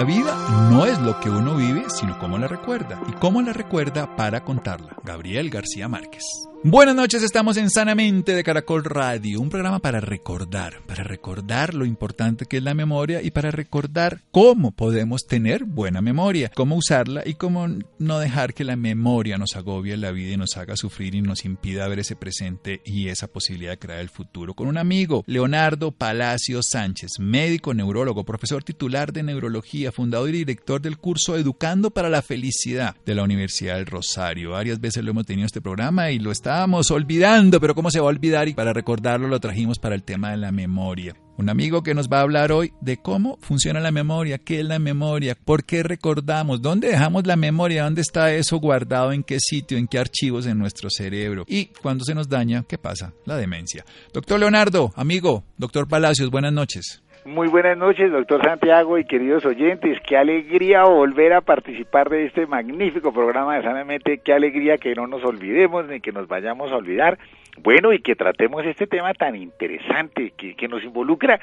La vida no es lo que uno vive, sino cómo la recuerda. Y cómo la recuerda para contarla. Gabriel García Márquez. Buenas noches, estamos en Sanamente de Caracol Radio, un programa para recordar, para recordar lo importante que es la memoria y para recordar cómo podemos tener buena memoria, cómo usarla y cómo no dejar que la memoria nos agobie la vida y nos haga sufrir y nos impida ver ese presente y esa posibilidad de crear el futuro. Con un amigo, Leonardo Palacio Sánchez, médico, neurólogo, profesor titular de neurología, fundador y director del curso Educando para la Felicidad de la Universidad del Rosario. Varias veces lo hemos tenido este programa y lo está estábamos olvidando, pero ¿cómo se va a olvidar? Y para recordarlo lo trajimos para el tema de la memoria. Un amigo que nos va a hablar hoy de cómo funciona la memoria, qué es la memoria, por qué recordamos, dónde dejamos la memoria, dónde está eso guardado, en qué sitio, en qué archivos en nuestro cerebro y cuando se nos daña, ¿qué pasa? La demencia. Doctor Leonardo, amigo, doctor Palacios, buenas noches. Muy buenas noches, doctor Santiago y queridos oyentes. Qué alegría volver a participar de este magnífico programa de Sanamente. Qué alegría que no nos olvidemos ni que nos vayamos a olvidar. Bueno, y que tratemos este tema tan interesante que, que nos involucra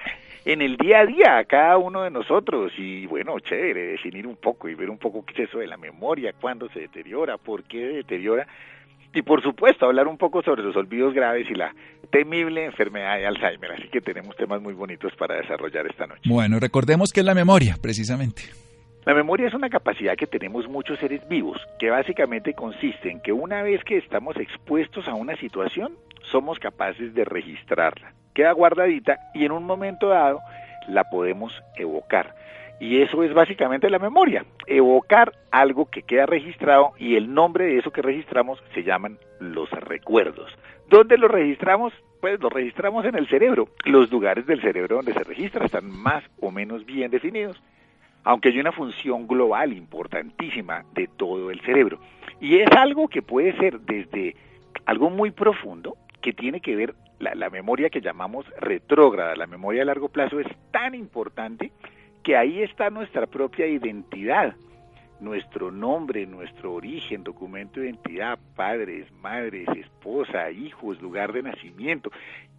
en el día a día a cada uno de nosotros. Y bueno, chévere, definir un poco y ver un poco qué es eso de la memoria, cuándo se deteriora, por qué se deteriora y por supuesto hablar un poco sobre los olvidos graves y la temible enfermedad de Alzheimer. Así que tenemos temas muy bonitos para desarrollar esta noche. Bueno, recordemos que es la memoria, precisamente. La memoria es una capacidad que tenemos muchos seres vivos, que básicamente consiste en que una vez que estamos expuestos a una situación, somos capaces de registrarla. Queda guardadita y en un momento dado la podemos evocar. Y eso es básicamente la memoria, evocar algo que queda registrado y el nombre de eso que registramos se llaman los recuerdos. ¿Dónde los registramos? Pues los registramos en el cerebro. Los lugares del cerebro donde se registra están más o menos bien definidos, aunque hay una función global importantísima de todo el cerebro. Y es algo que puede ser desde algo muy profundo, que tiene que ver la, la memoria que llamamos retrógrada, la memoria a largo plazo es tan importante que ahí está nuestra propia identidad, nuestro nombre, nuestro origen, documento de identidad, padres, madres, esposa, hijos, lugar de nacimiento.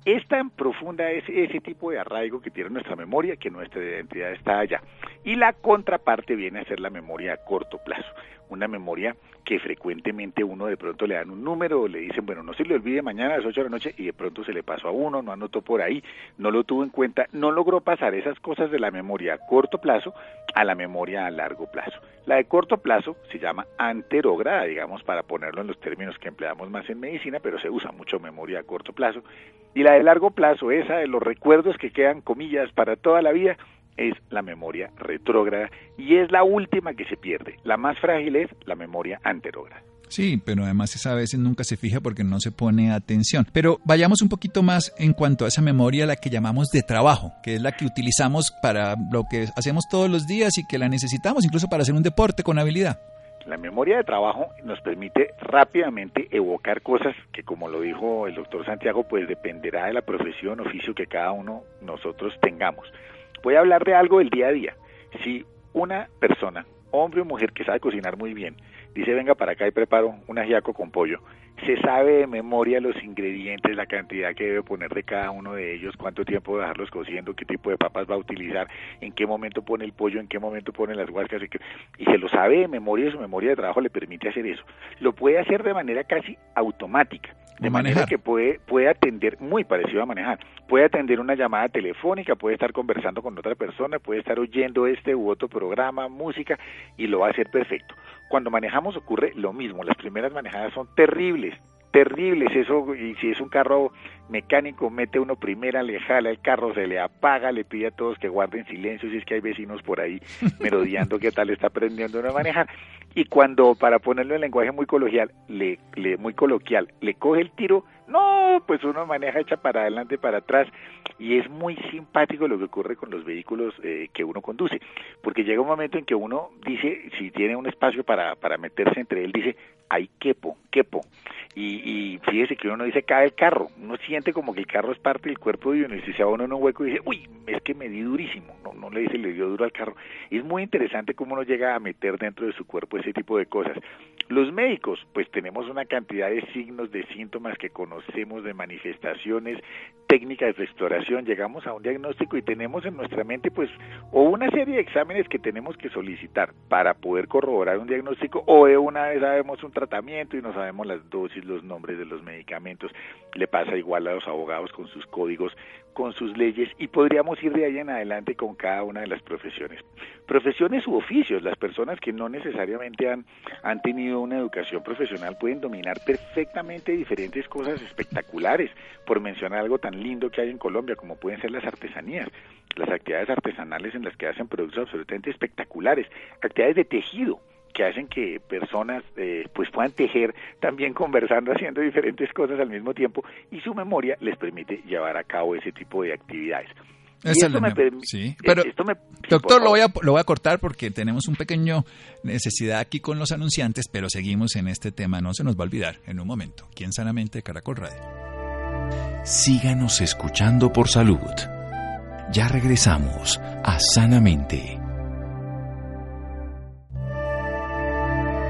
Es tan profunda ese, ese tipo de arraigo que tiene nuestra memoria que nuestra identidad está allá. Y la contraparte viene a ser la memoria a corto plazo una memoria que frecuentemente uno de pronto le dan un número o le dicen, bueno, no se le olvide mañana a las 8 de la noche y de pronto se le pasó a uno, no anotó por ahí, no lo tuvo en cuenta, no logró pasar esas cosas de la memoria a corto plazo a la memoria a largo plazo. La de corto plazo se llama anterógrada, digamos, para ponerlo en los términos que empleamos más en medicina, pero se usa mucho memoria a corto plazo. Y la de largo plazo, esa de los recuerdos que quedan, comillas, para toda la vida, es la memoria retrógrada y es la última que se pierde. La más frágil es la memoria anterógrada. Sí, pero además esa a veces nunca se fija porque no se pone atención. Pero vayamos un poquito más en cuanto a esa memoria, la que llamamos de trabajo, que es la que utilizamos para lo que hacemos todos los días y que la necesitamos incluso para hacer un deporte con habilidad. La memoria de trabajo nos permite rápidamente evocar cosas que, como lo dijo el doctor Santiago, pues dependerá de la profesión, oficio que cada uno nosotros tengamos. Voy a hablar de algo del día a día. Si una persona, hombre o mujer que sabe cocinar muy bien, dice venga para acá y preparo un ajiaco con pollo, se sabe de memoria los ingredientes, la cantidad que debe poner de cada uno de ellos, cuánto tiempo dejarlos cociendo, qué tipo de papas va a utilizar, en qué momento pone el pollo, en qué momento pone las huascas, y se lo sabe de memoria, su memoria de trabajo le permite hacer eso. Lo puede hacer de manera casi automática. De manera que puede, puede atender, muy parecido a manejar, puede atender una llamada telefónica, puede estar conversando con otra persona, puede estar oyendo este u otro programa, música, y lo va a hacer perfecto. Cuando manejamos ocurre lo mismo, las primeras manejadas son terribles, terribles, eso, y si es un carro mecánico mete uno primera, le jala el carro, se le apaga, le pide a todos que guarden silencio si es que hay vecinos por ahí merodeando qué tal está aprendiendo a manejar. Y cuando, para ponerlo en lenguaje muy coloquial, le, le, muy coloquial, le coge el tiro, no, pues uno maneja hecha para adelante, para atrás, y es muy simpático lo que ocurre con los vehículos eh, que uno conduce, porque llega un momento en que uno dice, si tiene un espacio para, para meterse entre él, dice, hay quepo, quepo. Y, y fíjese que uno no dice cae el carro, uno siente como que el carro es parte del cuerpo de uno y si se va uno en un hueco y dice, uy, es que me di durísimo, no, no le dice le dio duro al carro. Es muy interesante cómo uno llega a meter dentro de su cuerpo ese tipo de cosas. Los médicos, pues tenemos una cantidad de signos, de síntomas que conocemos, de manifestaciones, técnicas de exploración, llegamos a un diagnóstico y tenemos en nuestra mente pues o una serie de exámenes que tenemos que solicitar para poder corroborar un diagnóstico o de una vez sabemos un tratamiento y no sabemos las dosis, los nombres de los medicamentos. Le pasa igual a los abogados con sus códigos, con sus leyes y podríamos ir de ahí en adelante con cada una de las profesiones. Profesiones u oficios, las personas que no necesariamente han, han tenido una educación profesional pueden dominar perfectamente diferentes cosas espectaculares, por mencionar algo tan lindo que hay en Colombia como pueden ser las artesanías, las actividades artesanales en las que hacen productos absolutamente espectaculares, actividades de tejido, que hacen que personas eh, pues puedan tejer también conversando, haciendo diferentes cosas al mismo tiempo y su memoria les permite llevar a cabo ese tipo de actividades. esto me sí, pero doctor, lo voy, a, lo voy a cortar porque tenemos un pequeño necesidad aquí con los anunciantes, pero seguimos en este tema, no se nos va a olvidar en un momento. Aquí en Sanamente Caracol Radio. Síganos escuchando por salud. Ya regresamos a Sanamente.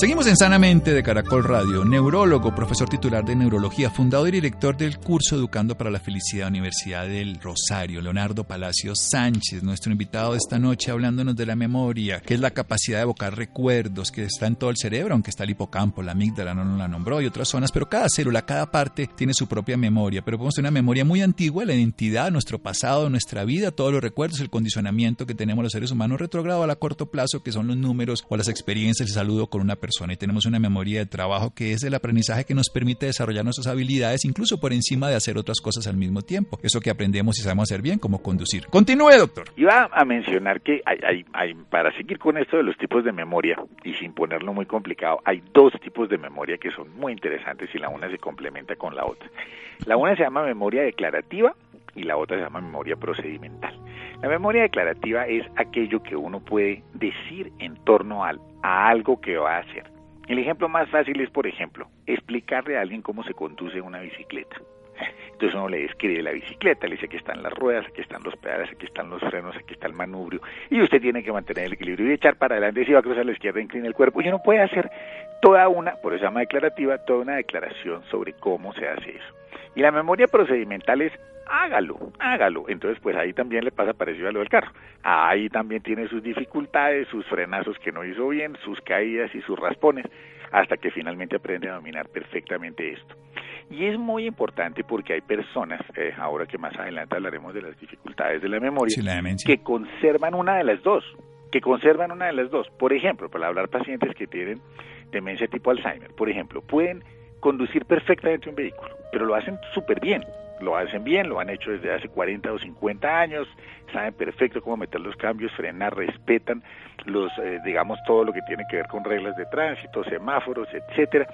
Seguimos en Sanamente de Caracol Radio. Neurólogo, profesor titular de neurología, fundador y director del curso Educando para la Felicidad Universidad del Rosario, Leonardo Palacio Sánchez, nuestro invitado esta noche hablándonos de la memoria, que es la capacidad de evocar recuerdos que está en todo el cerebro, aunque está el hipocampo, la amígdala no la nombró y otras zonas, pero cada célula, cada parte tiene su propia memoria, pero podemos tener una memoria muy antigua, la identidad, nuestro pasado, nuestra vida, todos los recuerdos, el condicionamiento que tenemos los seres humanos retrogrado a corto plazo, que son los números o las experiencias, saludo con una persona y tenemos una memoria de trabajo que es el aprendizaje que nos permite desarrollar nuestras habilidades incluso por encima de hacer otras cosas al mismo tiempo. Eso que aprendemos y sabemos hacer bien, como conducir. Continúe, doctor. Iba a mencionar que hay, hay, para seguir con esto de los tipos de memoria y sin ponerlo muy complicado, hay dos tipos de memoria que son muy interesantes y la una se complementa con la otra. La una se llama memoria declarativa y la otra se llama memoria procedimental. La memoria declarativa es aquello que uno puede decir en torno a, a algo que va a hacer. El ejemplo más fácil es, por ejemplo, explicarle a alguien cómo se conduce una bicicleta. Entonces uno le describe la bicicleta, le dice que están las ruedas, aquí están los pedales, aquí están los frenos, aquí está el manubrio, y usted tiene que mantener el equilibrio y echar para adelante, si va a cruzar la izquierda, inclina el cuerpo, y uno puede hacer toda una, por eso se llama declarativa, toda una declaración sobre cómo se hace eso. Y la memoria procedimental es hágalo, hágalo. Entonces, pues ahí también le pasa parecido a lo del carro. Ahí también tiene sus dificultades, sus frenazos que no hizo bien, sus caídas y sus raspones, hasta que finalmente aprende a dominar perfectamente esto. Y es muy importante porque hay personas, eh, ahora que más adelante hablaremos de las dificultades de la memoria, que conservan una de las dos, que conservan una de las dos. Por ejemplo, para hablar pacientes que tienen demencia tipo Alzheimer, por ejemplo, pueden conducir perfectamente un vehículo, pero lo hacen súper bien, lo hacen bien, lo han hecho desde hace 40 o 50 años, saben perfecto cómo meter los cambios, frenar, respetan los, eh, digamos, todo lo que tiene que ver con reglas de tránsito, semáforos, etcétera,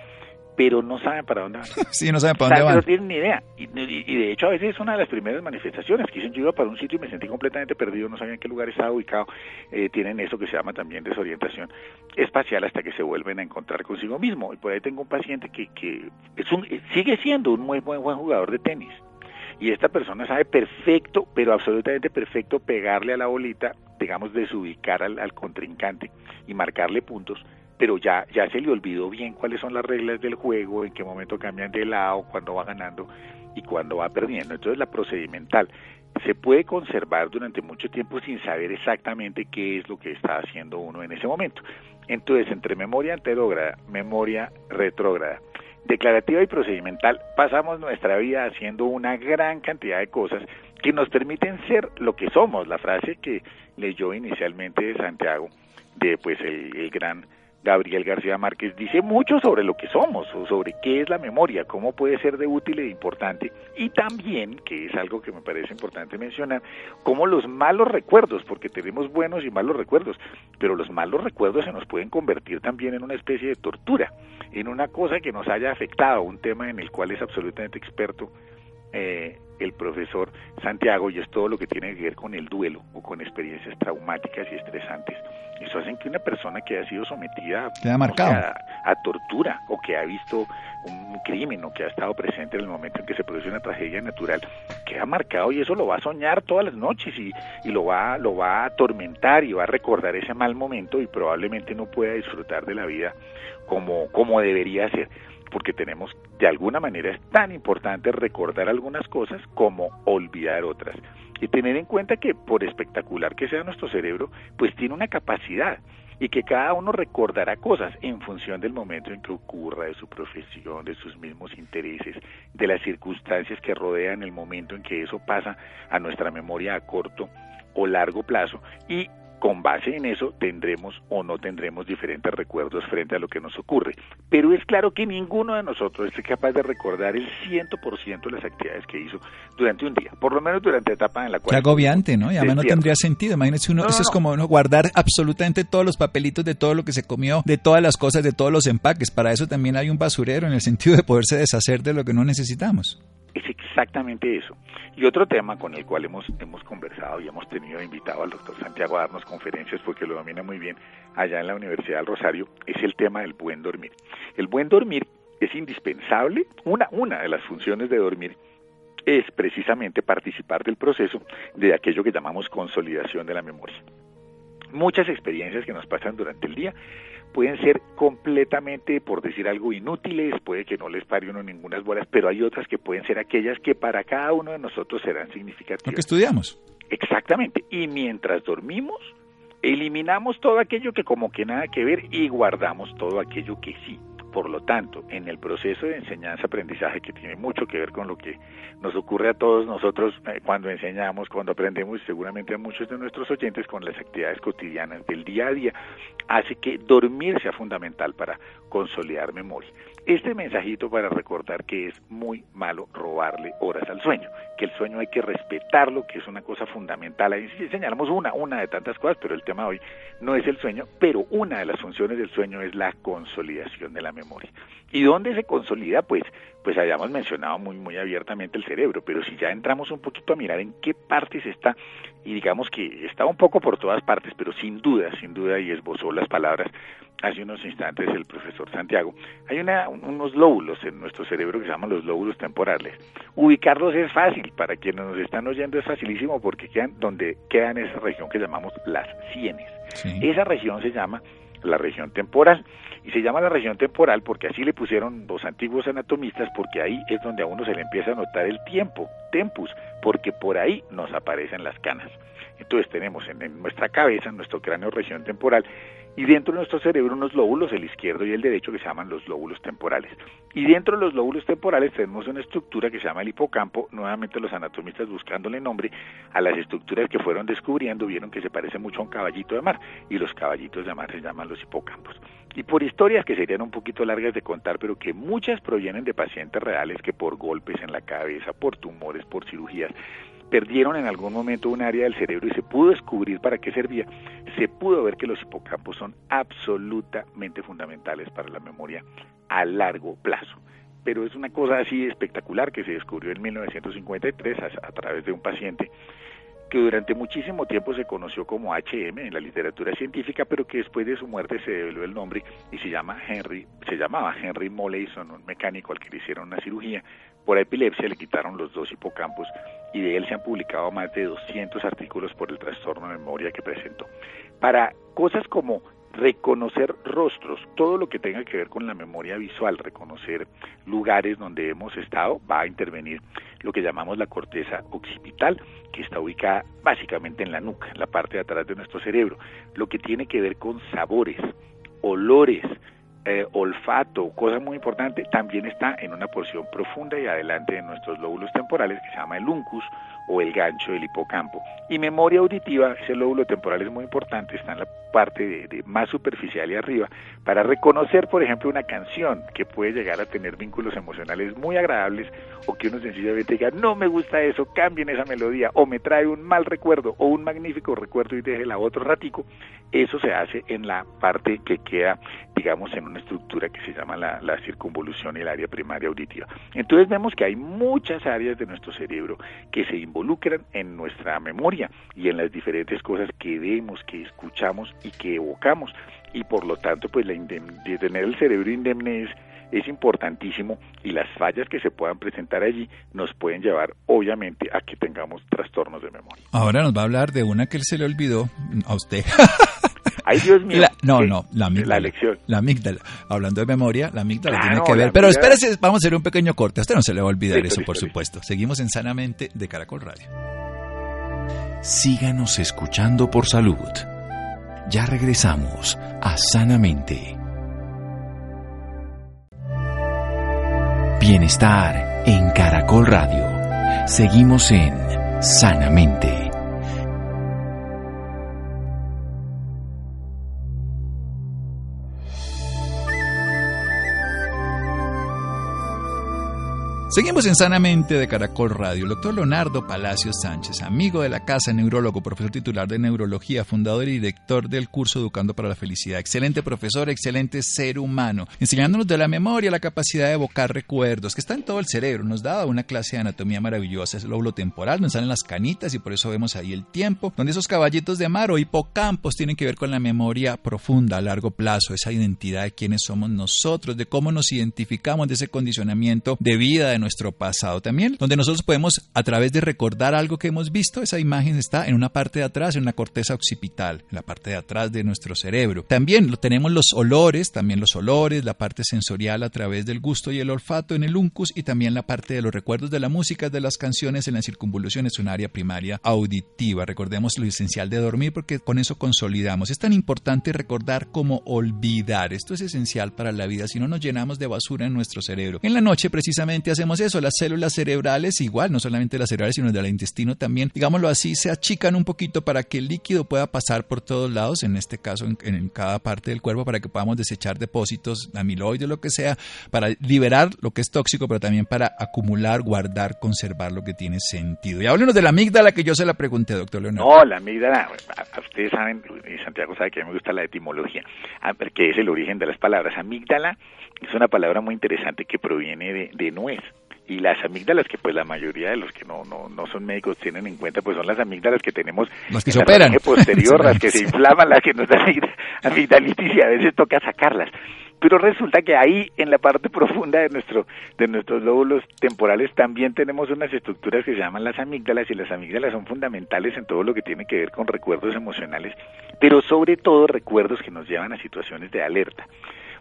pero no saben para dónde van. Sí, no saben para dónde van. No tienen ni idea. Y, de hecho a veces es una de las primeras manifestaciones que dicen yo iba para un sitio y me sentí completamente perdido, no sabía en qué lugar estaba ubicado. Eh, tienen eso que se llama también desorientación espacial hasta que se vuelven a encontrar consigo mismo. Y por ahí tengo un paciente que, que es un, sigue siendo un muy buen, buen jugador de tenis. Y esta persona sabe perfecto, pero absolutamente perfecto, pegarle a la bolita, digamos, desubicar al, al contrincante y marcarle puntos pero ya, ya se le olvidó bien cuáles son las reglas del juego, en qué momento cambian de lado, cuándo va ganando y cuándo va perdiendo. Entonces la procedimental se puede conservar durante mucho tiempo sin saber exactamente qué es lo que está haciendo uno en ese momento. Entonces, entre memoria anterógrada, memoria retrógrada, declarativa y procedimental, pasamos nuestra vida haciendo una gran cantidad de cosas que nos permiten ser lo que somos. La frase que leyó inicialmente de Santiago, de pues el, el gran Gabriel García Márquez dice mucho sobre lo que somos, o sobre qué es la memoria, cómo puede ser de útil e importante, y también, que es algo que me parece importante mencionar, cómo los malos recuerdos, porque tenemos buenos y malos recuerdos, pero los malos recuerdos se nos pueden convertir también en una especie de tortura, en una cosa que nos haya afectado, un tema en el cual es absolutamente experto eh, el profesor Santiago y es todo lo que tiene que ver con el duelo o con experiencias traumáticas y estresantes. Eso hace que una persona que ha sido sometida a, tortura o que ha visto un crimen o que ha estado presente en el momento en que se produce una tragedia natural queda marcado y eso lo va a soñar todas las noches y, y lo va lo va a atormentar y va a recordar ese mal momento y probablemente no pueda disfrutar de la vida como como debería ser porque tenemos, de alguna manera, es tan importante recordar algunas cosas como olvidar otras. Y tener en cuenta que, por espectacular que sea nuestro cerebro, pues tiene una capacidad y que cada uno recordará cosas en función del momento en que ocurra, de su profesión, de sus mismos intereses, de las circunstancias que rodean el momento en que eso pasa a nuestra memoria a corto o largo plazo. Y con base en eso tendremos o no tendremos diferentes recuerdos frente a lo que nos ocurre. Pero es claro que ninguno de nosotros es capaz de recordar el 100% de las actividades que hizo durante un día, por lo menos durante la etapa en la cual... Qué agobiante, ¿no? Y además no tendría sentido. Imagínese uno, eso es como uno guardar absolutamente todos los papelitos de todo lo que se comió, de todas las cosas, de todos los empaques. Para eso también hay un basurero en el sentido de poderse deshacer de lo que no necesitamos. Exactamente eso. Y otro tema con el cual hemos, hemos conversado y hemos tenido invitado al doctor Santiago a darnos conferencias porque lo domina muy bien allá en la Universidad del Rosario es el tema del buen dormir. El buen dormir es indispensable, una, una de las funciones de dormir es precisamente participar del proceso de aquello que llamamos consolidación de la memoria. Muchas experiencias que nos pasan durante el día pueden ser completamente, por decir algo, inútiles, puede que no les pare uno ninguna bolas, pero hay otras que pueden ser aquellas que para cada uno de nosotros serán significativas. Lo que estudiamos. Exactamente. Y mientras dormimos, eliminamos todo aquello que como que nada que ver y guardamos todo aquello que sí. Por lo tanto, en el proceso de enseñanza-aprendizaje, que tiene mucho que ver con lo que nos ocurre a todos nosotros eh, cuando enseñamos, cuando aprendemos, y seguramente a muchos de nuestros oyentes con las actividades cotidianas del día a día, hace que dormir sea fundamental para consolidar memoria. Este mensajito para recordar que es muy malo robarle horas al sueño, que el sueño hay que respetarlo, que es una cosa fundamental. Ahí señalamos una, una de tantas cosas, pero el tema hoy no es el sueño, pero una de las funciones del sueño es la consolidación de la memoria. ¿Y dónde se consolida? Pues, pues hayamos mencionado muy, muy abiertamente el cerebro, pero si ya entramos un poquito a mirar en qué partes está, y digamos que está un poco por todas partes, pero sin duda, sin duda, y esbozó las palabras hace unos instantes el profesor Santiago, hay una, unos lóbulos en nuestro cerebro que se llaman los lóbulos temporales. Ubicarlos es fácil, para quienes nos están oyendo es facilísimo porque quedan donde quedan esa región que llamamos las sienes. Esa región se llama la región temporal. Y se llama la región temporal porque así le pusieron los antiguos anatomistas, porque ahí es donde a uno se le empieza a notar el tiempo, tempus, porque por ahí nos aparecen las canas. Entonces tenemos en, nuestra cabeza, en nuestro cráneo, región temporal, y dentro de nuestro cerebro unos lóbulos, el izquierdo y el derecho, que se llaman los lóbulos temporales. Y dentro de los lóbulos temporales tenemos una estructura que se llama el hipocampo, nuevamente los anatomistas buscándole nombre a las estructuras que fueron descubriendo, vieron que se parece mucho a un caballito de mar, y los caballitos de mar se llaman los hipocampos. Y por historias que serían un poquito largas de contar, pero que muchas provienen de pacientes reales que por golpes en la cabeza, por tumores, por cirugías, perdieron en algún momento un área del cerebro y se pudo descubrir para qué servía, se pudo ver que los hipocampos son absolutamente fundamentales para la memoria a largo plazo. Pero es una cosa así espectacular que se descubrió en 1953 a, a través de un paciente que durante muchísimo tiempo se conoció como HM en la literatura científica, pero que después de su muerte se develó el nombre y se llama Henry, se llamaba Henry Molleyson, un mecánico al que le hicieron una cirugía por epilepsia, le quitaron los dos hipocampos y de él se han publicado más de 200 artículos por el trastorno de memoria que presentó. Para cosas como reconocer rostros, todo lo que tenga que ver con la memoria visual, reconocer lugares donde hemos estado, va a intervenir lo que llamamos la corteza occipital, que está ubicada básicamente en la nuca, la parte de atrás de nuestro cerebro, lo que tiene que ver con sabores, olores, eh, olfato, cosa muy importante, también está en una porción profunda y adelante de nuestros lóbulos temporales que se llama el uncus o el gancho del hipocampo. Y memoria auditiva, ese lóbulo temporal es muy importante, está en la parte de, más superficial y arriba, para reconocer, por ejemplo, una canción que puede llegar a tener vínculos emocionales muy agradables o que uno sencillamente diga, no me gusta eso, cambien esa melodía, o me trae un mal recuerdo o un magnífico recuerdo y déjela otro ratico, eso se hace en la parte que queda, digamos, en una estructura que se llama la, la circunvolución y el área primaria auditiva. Entonces vemos que hay muchas áreas de nuestro cerebro que se en nuestra memoria y en las diferentes cosas que vemos, que escuchamos y que evocamos. Y por lo tanto, pues la tener el cerebro indemne es, es importantísimo y las fallas que se puedan presentar allí nos pueden llevar obviamente a que tengamos trastornos de memoria. Ahora nos va a hablar de una que él se le olvidó a usted. Ay, Dios mío. no, no, la amígdala. La lección. La amígdala. Hablando de memoria, la amígdala tiene que ver. Pero espérese, vamos a hacer un pequeño corte. A usted no se le va a olvidar eso, por supuesto. Seguimos en Sanamente de Caracol Radio. Síganos escuchando por salud. Ya regresamos a Sanamente. Bienestar en Caracol Radio. Seguimos en Sanamente. Seguimos en Sanamente de Caracol Radio. El doctor Leonardo Palacios Sánchez, amigo de la casa, neurólogo, profesor titular de neurología, fundador y director del curso Educando para la Felicidad. Excelente profesor, excelente ser humano, enseñándonos de la memoria, la capacidad de evocar recuerdos, que está en todo el cerebro. Nos da una clase de anatomía maravillosa, es el lóbulo temporal, nos salen las canitas y por eso vemos ahí el tiempo, donde esos caballitos de mar o hipocampos tienen que ver con la memoria profunda a largo plazo, esa identidad de quiénes somos nosotros, de cómo nos identificamos, de ese condicionamiento de vida, de nuestro pasado también, donde nosotros podemos a través de recordar algo que hemos visto, esa imagen está en una parte de atrás, en una corteza occipital, en la parte de atrás de nuestro cerebro. También lo tenemos los olores, también los olores, la parte sensorial a través del gusto y el olfato en el uncus y también la parte de los recuerdos de la música, de las canciones en la circunvolución es un área primaria auditiva. Recordemos lo esencial de dormir porque con eso consolidamos. Es tan importante recordar como olvidar. Esto es esencial para la vida, si no nos llenamos de basura en nuestro cerebro. En la noche precisamente hacemos eso, las células cerebrales igual, no solamente las cerebrales, sino del intestino también, digámoslo así, se achican un poquito para que el líquido pueda pasar por todos lados, en este caso en, cada parte del cuerpo, para que podamos desechar depósitos, amiloides, lo que sea, para liberar lo que es tóxico, pero también para acumular, guardar, conservar lo que tiene sentido. Y háblenos de la amígdala que yo se la pregunté, doctor Leonardo. No, la amígdala, ustedes saben, y Santiago sabe que a mí me gusta la etimología, que es el origen de las palabras. Amígdala es una palabra muy interesante que proviene de nuez y las amígdalas que pues la mayoría de los que no, no, no son médicos tienen en cuenta pues son las amígdalas que tenemos las que se operan posterior las que se inflaman las que nos dan amigdalitis y a veces toca sacarlas. Pero resulta que ahí en la parte profunda de nuestro de nuestros lóbulos temporales también tenemos unas estructuras que se llaman las amígdalas y las amígdalas son fundamentales en todo lo que tiene que ver con recuerdos emocionales pero sobre todo recuerdos que nos llevan a situaciones de alerta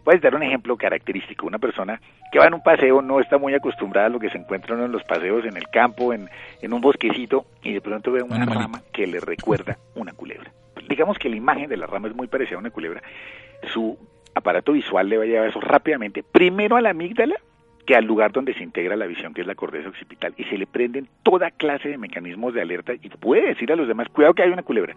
Voy a dar un ejemplo característico. Una persona que va en un paseo no está muy acostumbrada a lo que se encuentra en los paseos en el campo, en, en un bosquecito, y de pronto ve una rama que le recuerda una culebra. Digamos que la imagen de la rama es muy parecida a una culebra. Su aparato visual le va a llevar eso rápidamente, primero a la amígdala, que al lugar donde se integra la visión, que es la corteza occipital, y se le prenden toda clase de mecanismos de alerta y puede decir a los demás, cuidado que hay una culebra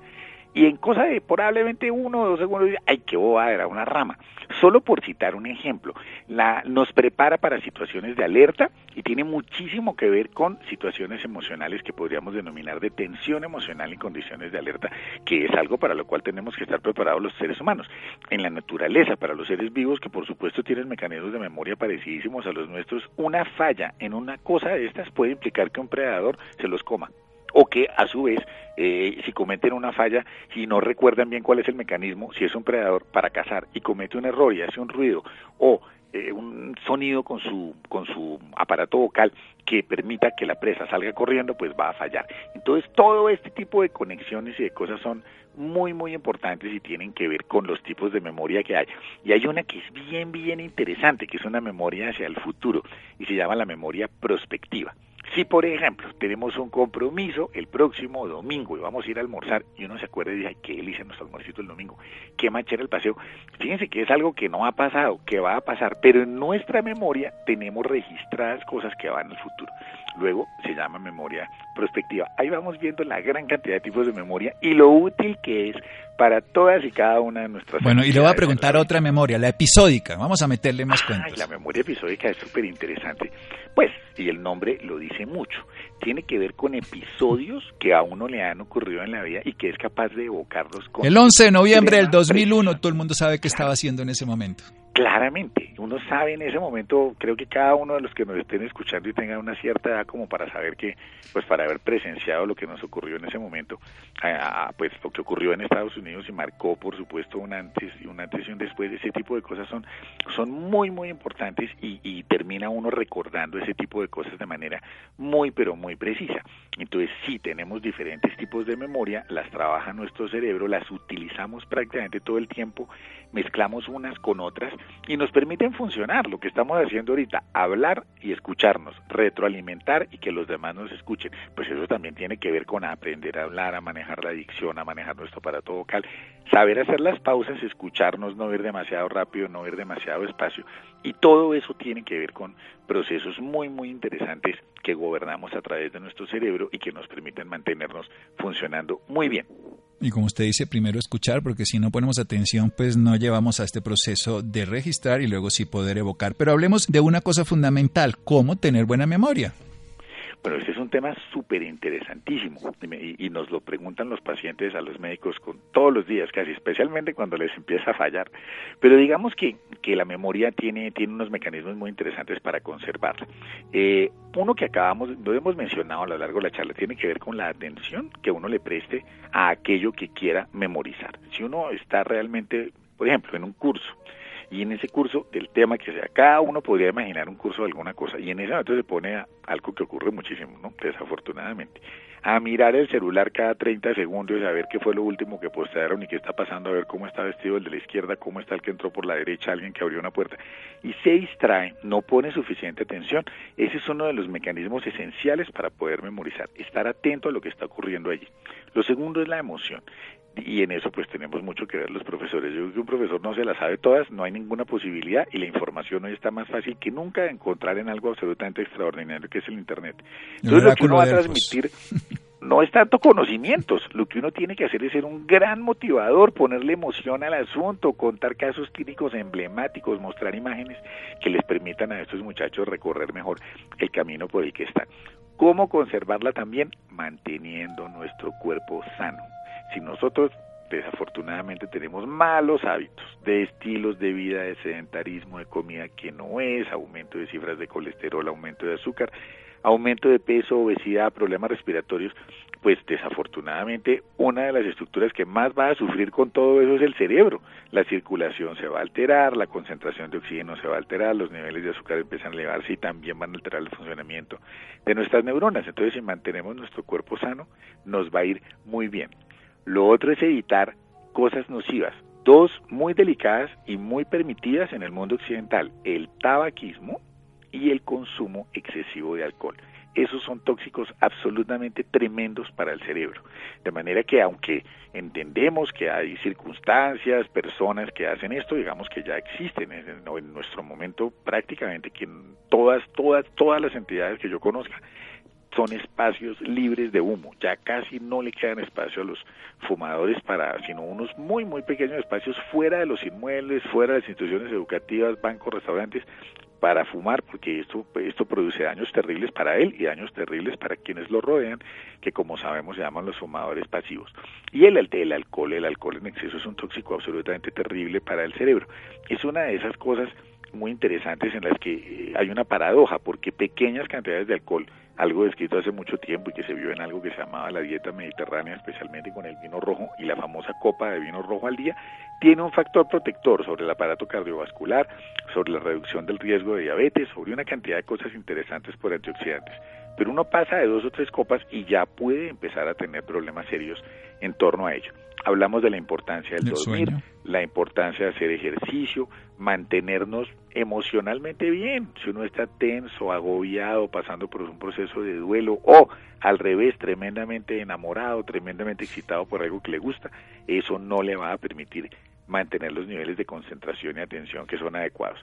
y en cosa de probablemente uno o dos segundos, ay, qué boba, era una rama. Solo por citar un ejemplo, la, nos prepara para situaciones de alerta y tiene muchísimo que ver con situaciones emocionales que podríamos denominar de tensión emocional en condiciones de alerta, que es algo para lo cual tenemos que estar preparados los seres humanos. En la naturaleza, para los seres vivos, que por supuesto tienen mecanismos de memoria parecidísimos a los nuestros, una falla en una cosa de estas puede implicar que un predador se los coma o que a su vez eh, si cometen una falla, si no recuerdan bien cuál es el mecanismo, si es un predador para cazar y comete un error y hace un ruido o eh, un sonido con su, con su aparato vocal que permita que la presa salga corriendo, pues va a fallar. Entonces, todo este tipo de conexiones y de cosas son muy, muy importantes y tienen que ver con los tipos de memoria que hay. Y hay una que es bien, bien interesante, que es una memoria hacia el futuro y se llama la memoria prospectiva. Si, por ejemplo, tenemos un compromiso el próximo domingo y vamos a ir a almorzar y uno se acuerda y dice, ay, qué delicia nuestro almuercito el domingo, qué machera el paseo. Fíjense que es algo que no ha pasado, que va a pasar, pero en nuestra memoria tenemos registradas cosas que van al futuro. Luego se llama memoria prospectiva. Ahí vamos viendo la gran cantidad de tipos de memoria y lo útil que es para todas y cada una de nuestras Bueno, y le voy a preguntar otra memoria, la episódica. Vamos a meterle más cuentas. La memoria episódica es súper interesante. Pues, y el nombre lo dice mucho, tiene que ver con episodios que a uno le han ocurrido en la vida y que es capaz de evocarlos con... El 11 de noviembre del 2001, todo el mundo sabe qué estaba haciendo en ese momento. Claramente, uno sabe en ese momento, creo que cada uno de los que nos estén escuchando y tengan una cierta edad como para saber que, pues para haber presenciado lo que nos ocurrió en ese momento, pues lo que ocurrió en Estados Unidos y marcó, por supuesto, un antes y un antes y un después, ese tipo de cosas son, son muy, muy importantes y, y termina uno recordando ese tipo de cosas de manera muy, pero muy precisa. Entonces, sí, tenemos diferentes tipos de memoria, las trabaja nuestro cerebro, las utilizamos prácticamente todo el tiempo, mezclamos unas con otras y nos permiten funcionar lo que estamos haciendo ahorita, hablar y escucharnos, retroalimentar y que los demás nos escuchen. Pues eso también tiene que ver con aprender a hablar, a manejar la dicción, a manejar nuestro aparato vocal, saber hacer las pausas, escucharnos, no ir demasiado rápido, no ir demasiado despacio. Y todo eso tiene que ver con procesos muy, muy interesantes que gobernamos a través de nuestro cerebro y que nos permiten mantenernos funcionando muy bien. Y como usted dice, primero escuchar, porque si no ponemos atención, pues no llevamos a este proceso de registrar y luego sí poder evocar. Pero hablemos de una cosa fundamental, cómo tener buena memoria. Bueno, este es un tema súper interesantísimo y, nos lo preguntan los pacientes a los médicos con todos los días, casi especialmente cuando les empieza a fallar. Pero digamos que, que la memoria tiene, tiene unos mecanismos muy interesantes para conservarla. Eh, uno que acabamos, lo hemos mencionado a lo largo de la charla, tiene que ver con la atención que uno le preste a aquello que quiera memorizar. Si uno está realmente, por ejemplo, en un curso, y en ese curso del tema que sea, cada uno podría imaginar un curso de alguna cosa y en ese momento se pone a algo que ocurre muchísimo, ¿no? Desafortunadamente, a mirar el celular cada 30 segundos y a ver qué fue lo último que postearon y qué está pasando, a ver cómo está vestido el de la izquierda, cómo está el que entró por la derecha, alguien que abrió una puerta y se distrae, no pone suficiente atención. Ese es uno de los mecanismos esenciales para poder memorizar, estar atento a lo que está ocurriendo allí. Lo segundo es la emoción y en eso pues tenemos mucho que ver los profesores. Yo creo que un profesor no se la sabe todas, no hay ninguna posibilidad y la información hoy está más fácil que nunca de encontrar en algo absolutamente extraordinario que es el Internet. Entonces lo que uno va a transmitir no es tanto conocimientos, lo que uno tiene que hacer es ser un gran motivador, ponerle emoción al asunto, contar casos clínicos emblemáticos, mostrar imágenes que les permitan a estos muchachos recorrer mejor el camino por el que están. ¿Cómo conservarla también? Manteniendo nuestro cuerpo sano si nosotros desafortunadamente tenemos malos hábitos de estilos de vida, de sedentarismo, de comida que no es, aumento de cifras de colesterol, aumento de azúcar, aumento de peso, obesidad, problemas respiratorios, pues desafortunadamente una de las estructuras que más va a sufrir con todo eso es el cerebro. La circulación se va a alterar, la concentración de oxígeno se va a alterar, los niveles de azúcar empiezan a elevarse y también van a alterar el funcionamiento de nuestras neuronas. Entonces, si mantenemos nuestro cuerpo sano, nos va a ir muy bien. Lo otro es evitar cosas nocivas, dos muy delicadas y muy permitidas en el mundo occidental, el tabaquismo y el consumo excesivo de alcohol. Esos son tóxicos absolutamente tremendos para el cerebro. De manera que aunque entendemos que hay circunstancias, personas que hacen esto, digamos que ya existen en, nuestro momento prácticamente que todas, todas, todas las entidades que yo conozca son espacios libres de humo. Ya casi no le quedan espacio a los fumadores para, sino unos muy, muy pequeños espacios fuera de los inmuebles, fuera de las instituciones educativas, bancos, restaurantes, para fumar, porque esto, esto produce daños terribles para él y daños terribles para quienes lo rodean, que como sabemos se llaman los fumadores pasivos. Y el, el alcohol, el alcohol en exceso es un tóxico absolutamente terrible para el cerebro. Es una de esas cosas muy interesantes en las que eh, hay una paradoja, porque pequeñas cantidades de alcohol, algo descrito hace mucho tiempo y que se vio en algo que se llamaba la dieta mediterránea, especialmente con el vino rojo y la famosa copa de vino rojo al día, tiene un factor protector sobre el aparato cardiovascular, sobre la reducción del riesgo de diabetes, sobre una cantidad de cosas interesantes por antioxidantes. Pero uno pasa de dos o tres copas y ya puede empezar a tener problemas serios en torno a ello. Hablamos de la importancia del, dormir, la importancia de hacer ejercicio, mantenernos emocionalmente bien. Si uno está tenso, agobiado, pasando por un proceso de duelo o al revés, tremendamente enamorado, tremendamente excitado por algo que le gusta, eso no le va a permitir mantener los niveles de concentración y atención que son adecuados.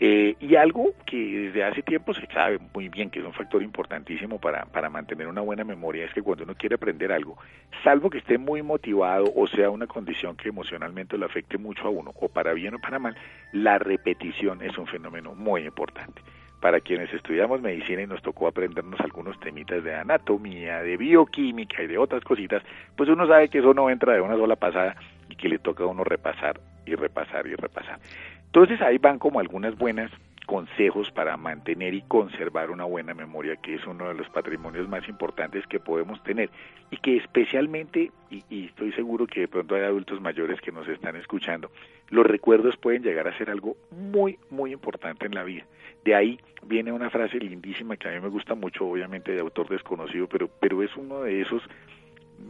Eh, y algo que desde hace tiempo se sabe muy bien que es un factor importantísimo para, para mantener una buena memoria es que cuando uno quiere aprender algo, salvo que esté muy motivado o sea una condición que emocionalmente lo afecte mucho a uno, o para bien o para mal, la repetición es un fenómeno muy importante para quienes estudiamos medicina y nos tocó aprendernos algunos temitas de anatomía, de bioquímica y de otras cositas, pues uno sabe que eso no entra de una sola pasada y que le toca a uno repasar y repasar y repasar. Entonces ahí van como algunas buenas consejos para mantener y conservar una buena memoria, que es uno de los patrimonios más importantes que podemos tener y que especialmente, y, y, estoy seguro que de pronto hay adultos mayores que nos están escuchando, los recuerdos pueden llegar a ser algo muy, muy importante en la vida. De ahí viene una frase lindísima que a mí me gusta mucho, obviamente de autor desconocido, pero, pero es uno de esos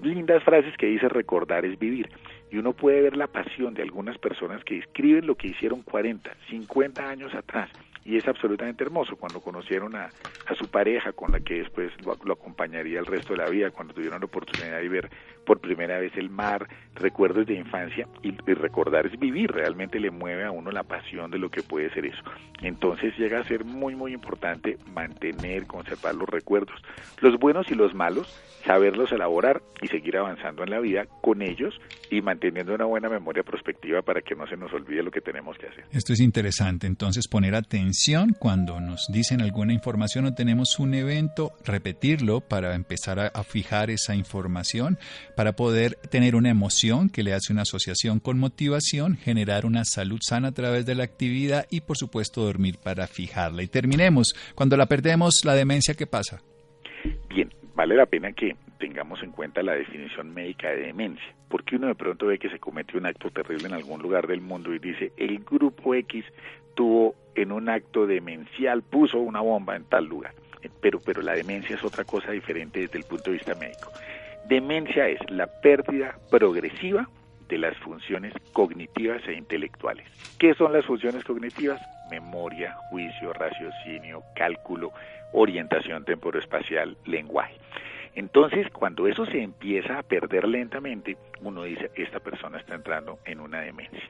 lindas frases que dice recordar es vivir. Y uno puede ver la pasión de algunas personas que escriben lo que hicieron 40, 50 años atrás y es absolutamente hermoso cuando conocieron a, a su pareja con la que después lo, acompañaría el resto de la vida, cuando tuvieron la oportunidad de ver por primera vez el mar, recuerdos de infancia y, y, recordar es vivir, realmente le mueve a uno la pasión de lo que puede ser eso. Entonces llega a ser muy muy importante mantener, conservar los recuerdos, los buenos y los malos, saberlos elaborar y seguir avanzando en la vida con ellos y manteniendo una buena memoria prospectiva para que no se nos olvide lo que tenemos que hacer. Esto es interesante, entonces poner atención cuando nos dicen alguna información o tenemos un evento, repetirlo para empezar a, a fijar esa información, para poder tener una emoción que le hace una asociación con motivación, generar una salud sana a través de la actividad y por supuesto dormir para fijarla. Y terminemos, cuando la perdemos, la demencia, ¿qué pasa? Bien, vale la pena que tengamos en cuenta la definición médica de demencia, porque uno de pronto ve que se cometió un acto terrible en algún lugar del mundo y dice, el grupo X tuvo en un acto demencial, puso una bomba en tal lugar. Pero, pero la demencia es otra cosa diferente desde el punto de vista médico. Demencia es la pérdida progresiva de las funciones cognitivas e intelectuales. ¿Qué son las funciones cognitivas? Memoria, juicio, raciocinio, cálculo, orientación temporoespacial, lenguaje. Entonces, cuando eso se empieza a perder lentamente, uno dice, esta persona está entrando en una demencia.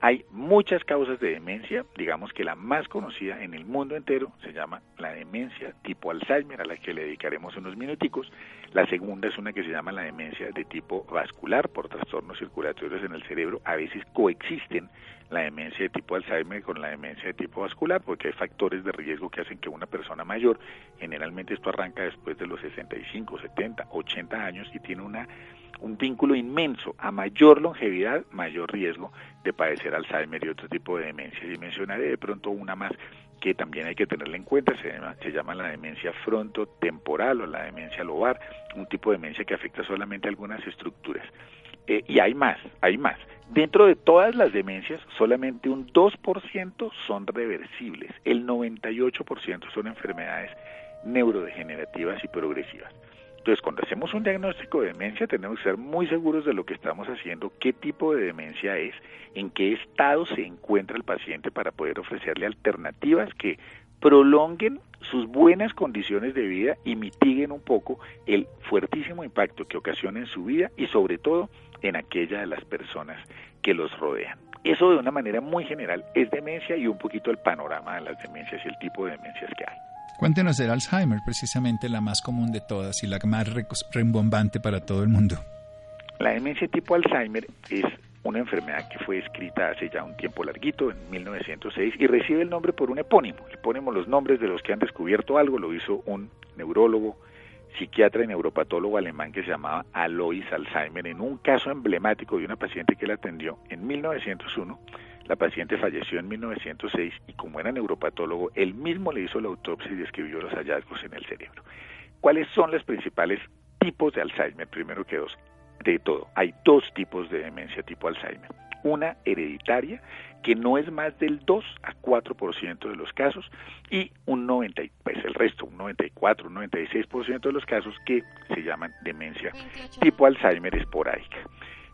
Hay muchas causas de demencia, digamos que la más conocida en el mundo entero se llama la demencia tipo Alzheimer, a la que le dedicaremos unos minuticos. La segunda es una que se llama la demencia de tipo vascular, por trastornos circulatorios en el cerebro. A veces coexisten la demencia de tipo Alzheimer con la demencia de tipo vascular, porque hay factores de riesgo que hacen que una persona mayor, generalmente esto arranca después de los 65, 70, 80 años y tiene una un vínculo inmenso. A mayor longevidad, mayor riesgo de padecer Alzheimer y otro tipo de demencias. Y mencionaré de pronto una más que también hay que tenerla en cuenta, se llama, la demencia frontotemporal o la demencia lobar, un tipo de demencia que afecta solamente a algunas estructuras. Eh, y hay más, hay más. Dentro de todas las demencias, solamente un 2% son reversibles, el 98% son enfermedades neurodegenerativas y progresivas. Entonces, cuando hacemos un diagnóstico de demencia, tenemos que ser muy seguros de lo que estamos haciendo, qué tipo de demencia es, en qué estado se encuentra el paciente para poder ofrecerle alternativas que prolonguen sus buenas condiciones de vida y mitiguen un poco el fuertísimo impacto que ocasiona en su vida y sobre todo en aquella de las personas que los rodean. Eso de una manera muy general es demencia y un poquito el panorama de las demencias y el tipo de demencias que hay. Cuéntenos del Alzheimer, precisamente la más común de todas y la más rembombante para todo el mundo. La demencia tipo Alzheimer es una enfermedad que fue escrita hace ya un tiempo larguito, en 1906, y recibe el nombre por un epónimo. Le ponemos los nombres de los que han descubierto algo, lo hizo un neurólogo, psiquiatra y neuropatólogo alemán que se llamaba Alois Alzheimer, en un caso emblemático de una paciente que él atendió en 1901 la paciente falleció en 1906 y como era neuropatólogo, él mismo le hizo la autopsia y describió los hallazgos en el cerebro. ¿Cuáles son los principales tipos de Alzheimer? Primero que dos, de todo. Hay dos tipos de demencia tipo Alzheimer. Una hereditaria, que no es más del 2 a 4% de los casos, y un 90, pues el resto, un 94, un 96% de los casos que se llaman demencia tipo Alzheimer esporádica.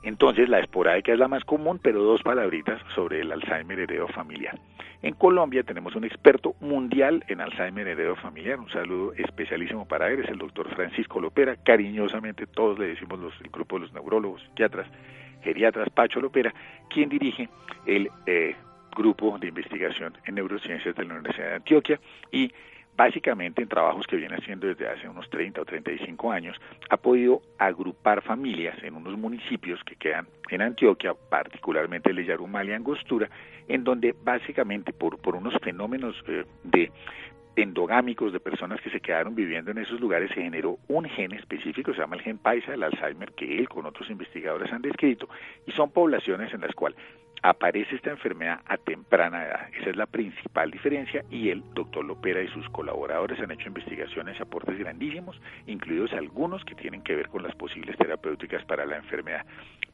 Entonces, la esporádica es la más común, pero dos palabritas sobre el Alzheimer heredo familiar. En Colombia tenemos un experto mundial en Alzheimer heredo familiar, un saludo especialísimo para él, es el doctor Francisco Lopera, cariñosamente todos le decimos los, el grupo de los neurólogos, psiquiatras, geriatras, Pacho Lopera, quien dirige el eh, grupo de investigación en neurociencias de la Universidad de Antioquia y básicamente en trabajos que viene haciendo desde hace unos 30 o 35 años, ha podido agrupar familias en unos municipios que quedan en Antioquia, particularmente Leyarumal y Angostura, en donde básicamente por, por unos fenómenos eh, de endogámicos de personas que se quedaron viviendo en esos lugares se generó un gen específico, se llama el gen paisa, el Alzheimer, que él con otros investigadores han descrito, y son poblaciones en las cuales aparece esta enfermedad a temprana edad. Esa es la principal diferencia y el doctor Lopera y sus colaboradores han hecho investigaciones aportes grandísimos, incluidos algunos que tienen que ver con las posibles terapéuticas para la enfermedad.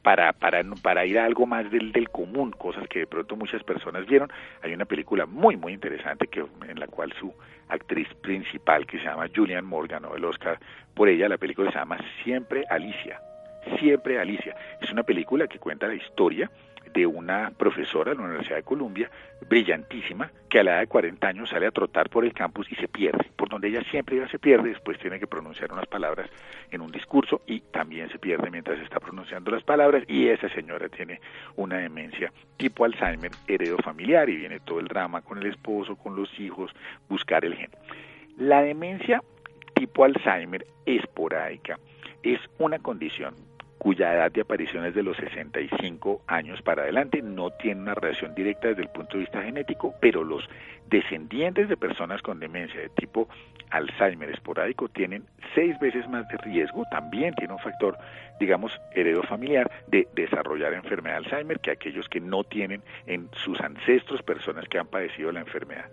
Para, para, para ir a algo más del, del común, cosas que de pronto muchas personas vieron, hay una película muy, muy interesante que, en la cual su actriz principal, que se llama Julian Morgan, o el Oscar por ella, la película se llama Siempre Alicia. Siempre Alicia. Es una película que cuenta la historia de una profesora de la Universidad de Columbia, brillantísima, que a la edad de 40 años sale a trotar por el campus y se pierde. Por donde ella siempre iba se pierde, después tiene que pronunciar unas palabras en un discurso y también se pierde mientras está pronunciando las palabras y esa señora tiene una demencia tipo Alzheimer heredo familiar y viene todo el drama con el esposo, con los hijos, buscar el gen. La demencia tipo Alzheimer esporádica es una condición cuya edad de aparición es de los 65 años para adelante, no tiene una relación directa desde el punto de vista genético, pero los descendientes de personas con demencia de tipo Alzheimer esporádico tienen seis veces más de riesgo, también tiene un factor, digamos, heredo familiar de desarrollar enfermedad de Alzheimer que aquellos que no tienen en sus ancestros personas que han padecido la enfermedad.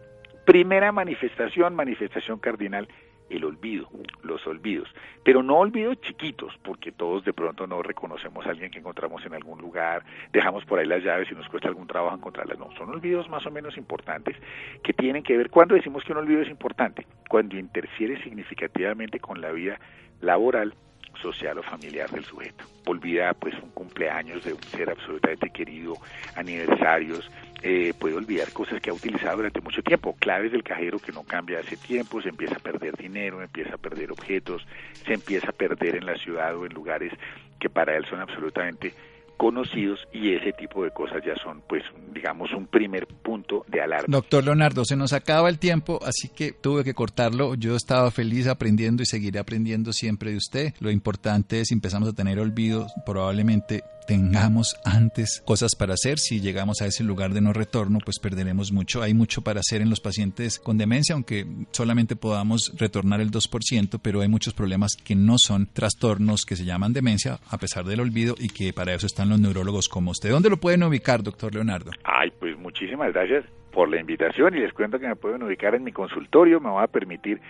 Primera manifestación, manifestación cardinal, el olvido, los olvidos, pero no olvidos chiquitos, porque todos de pronto no reconocemos a alguien que encontramos en algún lugar, dejamos por ahí las llaves y nos cuesta algún trabajo encontrarlas, no, son olvidos más o menos importantes que tienen que ver, cuando decimos que un olvido es importante? Cuando interfiere significativamente con la vida laboral, social o familiar del sujeto. Olvida pues un cumpleaños de un ser absolutamente querido, aniversarios, eh, puede olvidar cosas que ha utilizado durante mucho tiempo, claves del cajero que no cambia hace tiempo, se empieza a perder dinero, empieza a perder objetos, se empieza a perder en la ciudad o en lugares que para él son absolutamente conocidos y ese tipo de cosas ya son, pues, digamos, un primer punto de alarma. Doctor Leonardo, se nos acaba el tiempo, así que tuve que cortarlo. Yo estaba feliz aprendiendo y seguiré aprendiendo siempre de usted. Lo importante es si empezamos a tener olvidos, probablemente tengamos antes cosas para hacer. Si llegamos a ese lugar de no retorno, pues perderemos mucho. Hay mucho para hacer en los pacientes con demencia, aunque solamente podamos retornar el 2%, pero hay muchos problemas que no son trastornos que se llaman demencia, a pesar del olvido, y que para eso están los neurólogos como usted. ¿Dónde lo pueden ubicar, doctor Leonardo? Ay, pues muchísimas gracias por la invitación y les cuento que me pueden ubicar en mi consultorio. Me va a permitir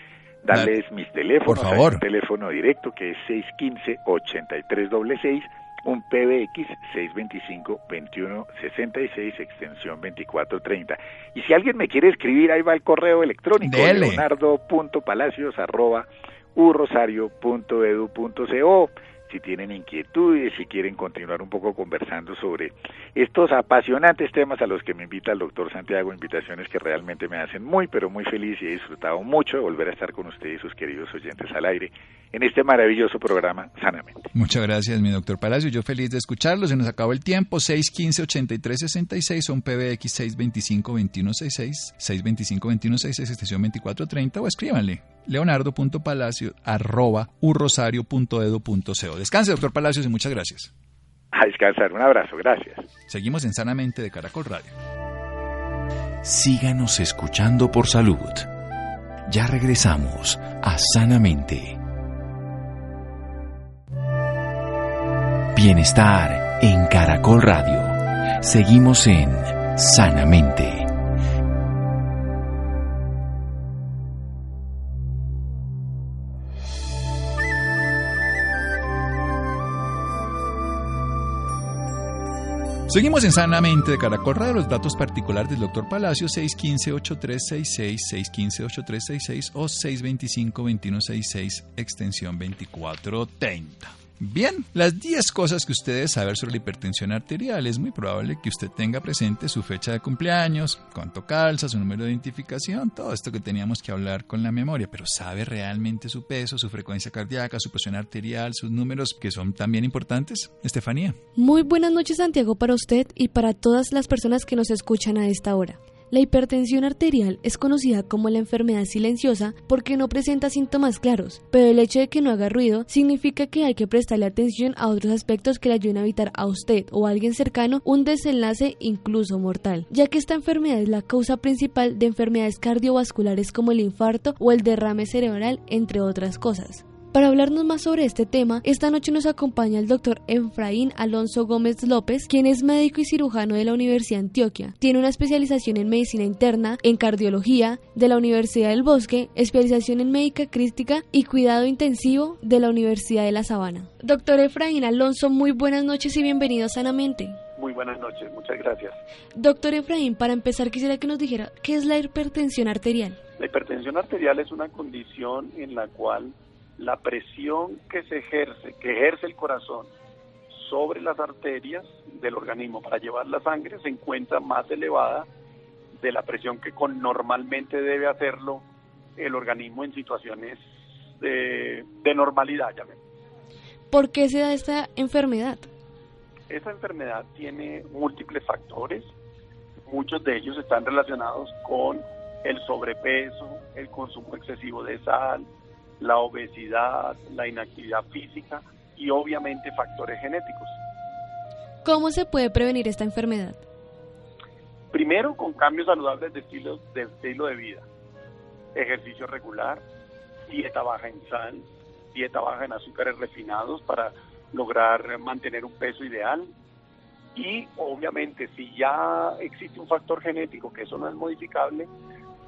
darles mis teléfonos. Por favor. teléfono directo que es 615 8366 un PBX 625-2166, extensión 2430. Y si alguien me quiere escribir, ahí va el correo electrónico, leonardo.palacios arroba urrosario.edu.co si tienen inquietudes, si quieren continuar un poco conversando sobre estos apasionantes temas a los que me invita el doctor Santiago, invitaciones que realmente me hacen muy, pero muy feliz y he disfrutado mucho de volver a estar con ustedes sus queridos oyentes al aire en este maravilloso programa Sanamente. Muchas gracias, mi doctor Palacio. Yo feliz de escucharlo. Se nos acabó el tiempo. 615-8366 o un PBX 625-2166, 625-2166, extensión 2430 o escríbanle leonardo.palacio arroba urrosario.edu.co. Descanse, doctor Palacios, y muchas gracias. A descansar, un abrazo, gracias. Seguimos en Sanamente de Caracol Radio. Síganos escuchando por salud. Ya regresamos a Sanamente. Bienestar en Caracol Radio. Seguimos en Sanamente. Seguimos en Sanamente de Caracol Radio. Los datos particulares del doctor Palacio, 615-8366, 615-8366 o 625-2166, extensión 2430. Bien, las 10 cosas que usted debe saber sobre la hipertensión arterial. Es muy probable que usted tenga presente su fecha de cumpleaños, cuánto calza, su número de identificación, todo esto que teníamos que hablar con la memoria, pero ¿sabe realmente su peso, su frecuencia cardíaca, su presión arterial, sus números que son también importantes? Estefanía. Muy buenas noches Santiago para usted y para todas las personas que nos escuchan a esta hora. La hipertensión arterial es conocida como la enfermedad silenciosa porque no presenta síntomas claros, pero el hecho de que no haga ruido significa que hay que prestarle atención a otros aspectos que le ayuden a evitar a usted o a alguien cercano un desenlace incluso mortal, ya que esta enfermedad es la causa principal de enfermedades cardiovasculares como el infarto o el derrame cerebral, entre otras cosas. Para hablarnos más sobre este tema, esta noche nos acompaña el doctor Efraín Alonso Gómez López, quien es médico y cirujano de la Universidad de Antioquia. Tiene una especialización en medicina interna, en cardiología de la Universidad del Bosque, especialización en médica crítica y cuidado intensivo de la Universidad de La Sabana. Doctor Efraín Alonso, muy buenas noches y bienvenido Sanamente. Muy buenas noches, muchas gracias. Doctor Efraín, para empezar quisiera que nos dijera qué es la hipertensión arterial. La hipertensión arterial es una condición en la cual la presión que se ejerce, que ejerce el corazón sobre las arterias del organismo para llevar la sangre se encuentra más elevada de la presión que con normalmente debe hacerlo el organismo en situaciones de, normalidad. Ya ¿Por qué se da esta enfermedad? Esta enfermedad tiene múltiples factores, muchos de ellos están relacionados con el sobrepeso, el consumo excesivo de sal, la obesidad, la inactividad física y obviamente factores genéticos. ¿Cómo se puede prevenir esta enfermedad? Primero, con cambios saludables de estilo de, estilo de vida. Ejercicio regular, dieta baja en sal, dieta baja en azúcares refinados para lograr mantener un peso ideal. Y obviamente si ya existe un factor genético, que eso no es modificable,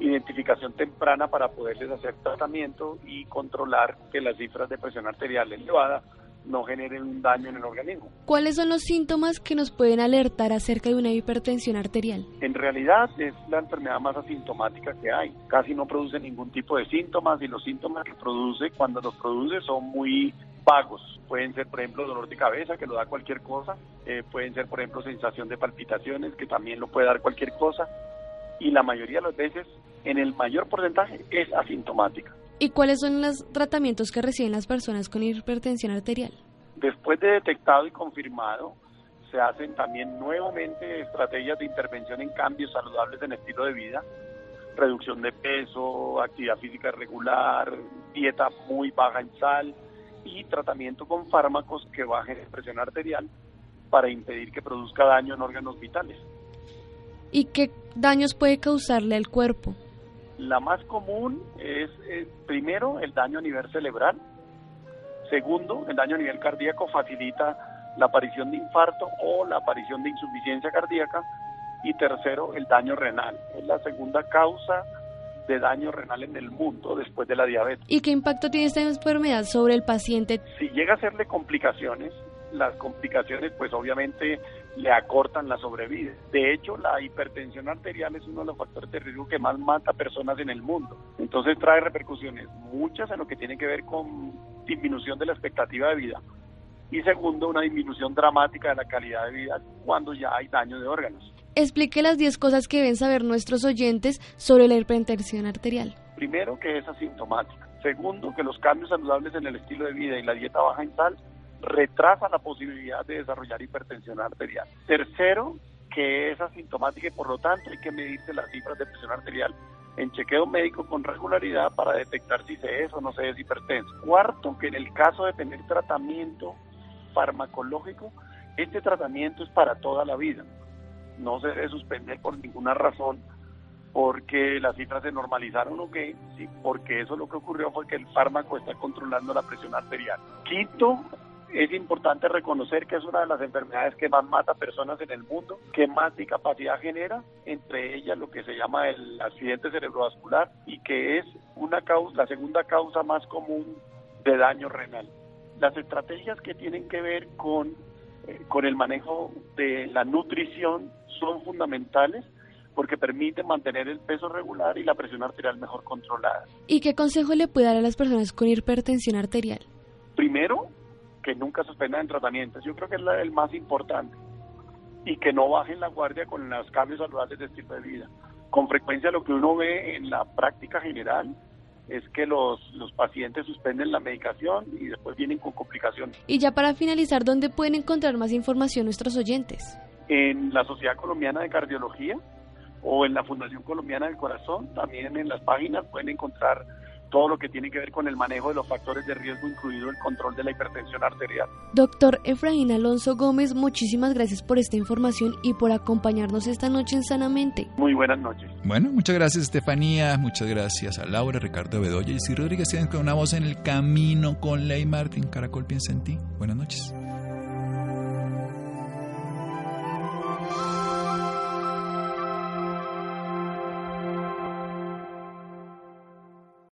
identificación temprana para poderles hacer tratamiento y controlar que las cifras de presión arterial elevada no generen un daño en el organismo. ¿Cuáles son los síntomas que nos pueden alertar acerca de una hipertensión arterial? En realidad es la enfermedad más asintomática que hay. Casi no produce ningún tipo de síntomas y los síntomas que produce, cuando los produce, son muy vagos. Pueden ser, por ejemplo, dolor de cabeza, que lo da cualquier cosa. Eh, pueden ser, por ejemplo, sensación de palpitaciones, que también lo puede dar cualquier cosa y la mayoría de las veces, en el mayor porcentaje, es asintomática. ¿Y cuáles son los tratamientos que reciben las personas con hipertensión arterial? Después de detectado y confirmado, se hacen también nuevamente estrategias de intervención en cambios saludables en estilo de vida, reducción de peso, actividad física regular, dieta muy baja en sal y tratamiento con fármacos que bajen la presión arterial para impedir que produzca daño en órganos vitales. ¿Y qué daños puede causarle al cuerpo? La más común es, eh, primero, el daño a nivel cerebral. Segundo, el daño a nivel cardíaco facilita la aparición de infarto o la aparición de insuficiencia cardíaca. Y tercero, el daño renal. Es la segunda causa de daño renal en el mundo después de la diabetes. ¿Y qué impacto tiene esta enfermedad sobre el paciente? Si llega a hacerle complicaciones, las complicaciones pues obviamente le acortan la sobrevida. De hecho, la hipertensión arterial es uno de los factores de riesgo que más mata personas en el mundo. Entonces trae repercusiones, muchas en lo que tiene que ver con disminución de la expectativa de vida. Y segundo, una disminución dramática de la calidad de vida cuando ya hay daño de órganos. Explique las 10 cosas que deben saber nuestros oyentes sobre la hipertensión arterial. Primero, que es asintomática. Segundo, que los cambios saludables en el estilo de vida y la dieta baja en sal retrasa la posibilidad de desarrollar hipertensión arterial. Tercero, que es asintomática y por lo tanto hay que medirse las cifras de presión arterial en chequeo médico con regularidad para detectar si se es o no se es hipertenso. Cuarto, que en el caso de tener tratamiento farmacológico, este tratamiento es para toda la vida. No se debe suspender por ninguna razón porque las cifras se normalizaron o qué, porque eso lo que ocurrió fue que el fármaco está controlando la presión arterial. Quinto, es importante reconocer que es una de las enfermedades que más mata personas en el mundo, que más discapacidad genera, entre ellas lo que se llama el accidente cerebrovascular y que es una causa, la segunda causa más común de daño renal. Las estrategias que tienen que ver con, eh, con el manejo de la nutrición son fundamentales porque permiten mantener el peso regular y la presión arterial mejor controlada. ¿Y qué consejo le puede dar a las personas con hipertensión arterial? Primero, que nunca suspendan el tratamiento. Yo creo que es la, el más importante. Y que no bajen la guardia con los cambios saludables de estilo de vida. Con frecuencia lo que uno ve en la práctica general es que los, los pacientes suspenden la medicación y después vienen con complicaciones. Y ya para finalizar, ¿dónde pueden encontrar más información nuestros oyentes? En la Sociedad Colombiana de Cardiología o en la Fundación Colombiana del Corazón, también en las páginas pueden encontrar todo lo que tiene que ver con el manejo de los factores de riesgo, incluido el control de la hipertensión arterial. Doctor Efraín Alonso Gómez, muchísimas gracias por esta información y por acompañarnos esta noche en Sanamente. Muy buenas noches. Bueno, muchas gracias Estefanía, muchas gracias a Laura, Ricardo Bedoya y si Rodríguez tienen con una voz en el camino con Ley Martín. Caracol piensa en ti. Buenas noches.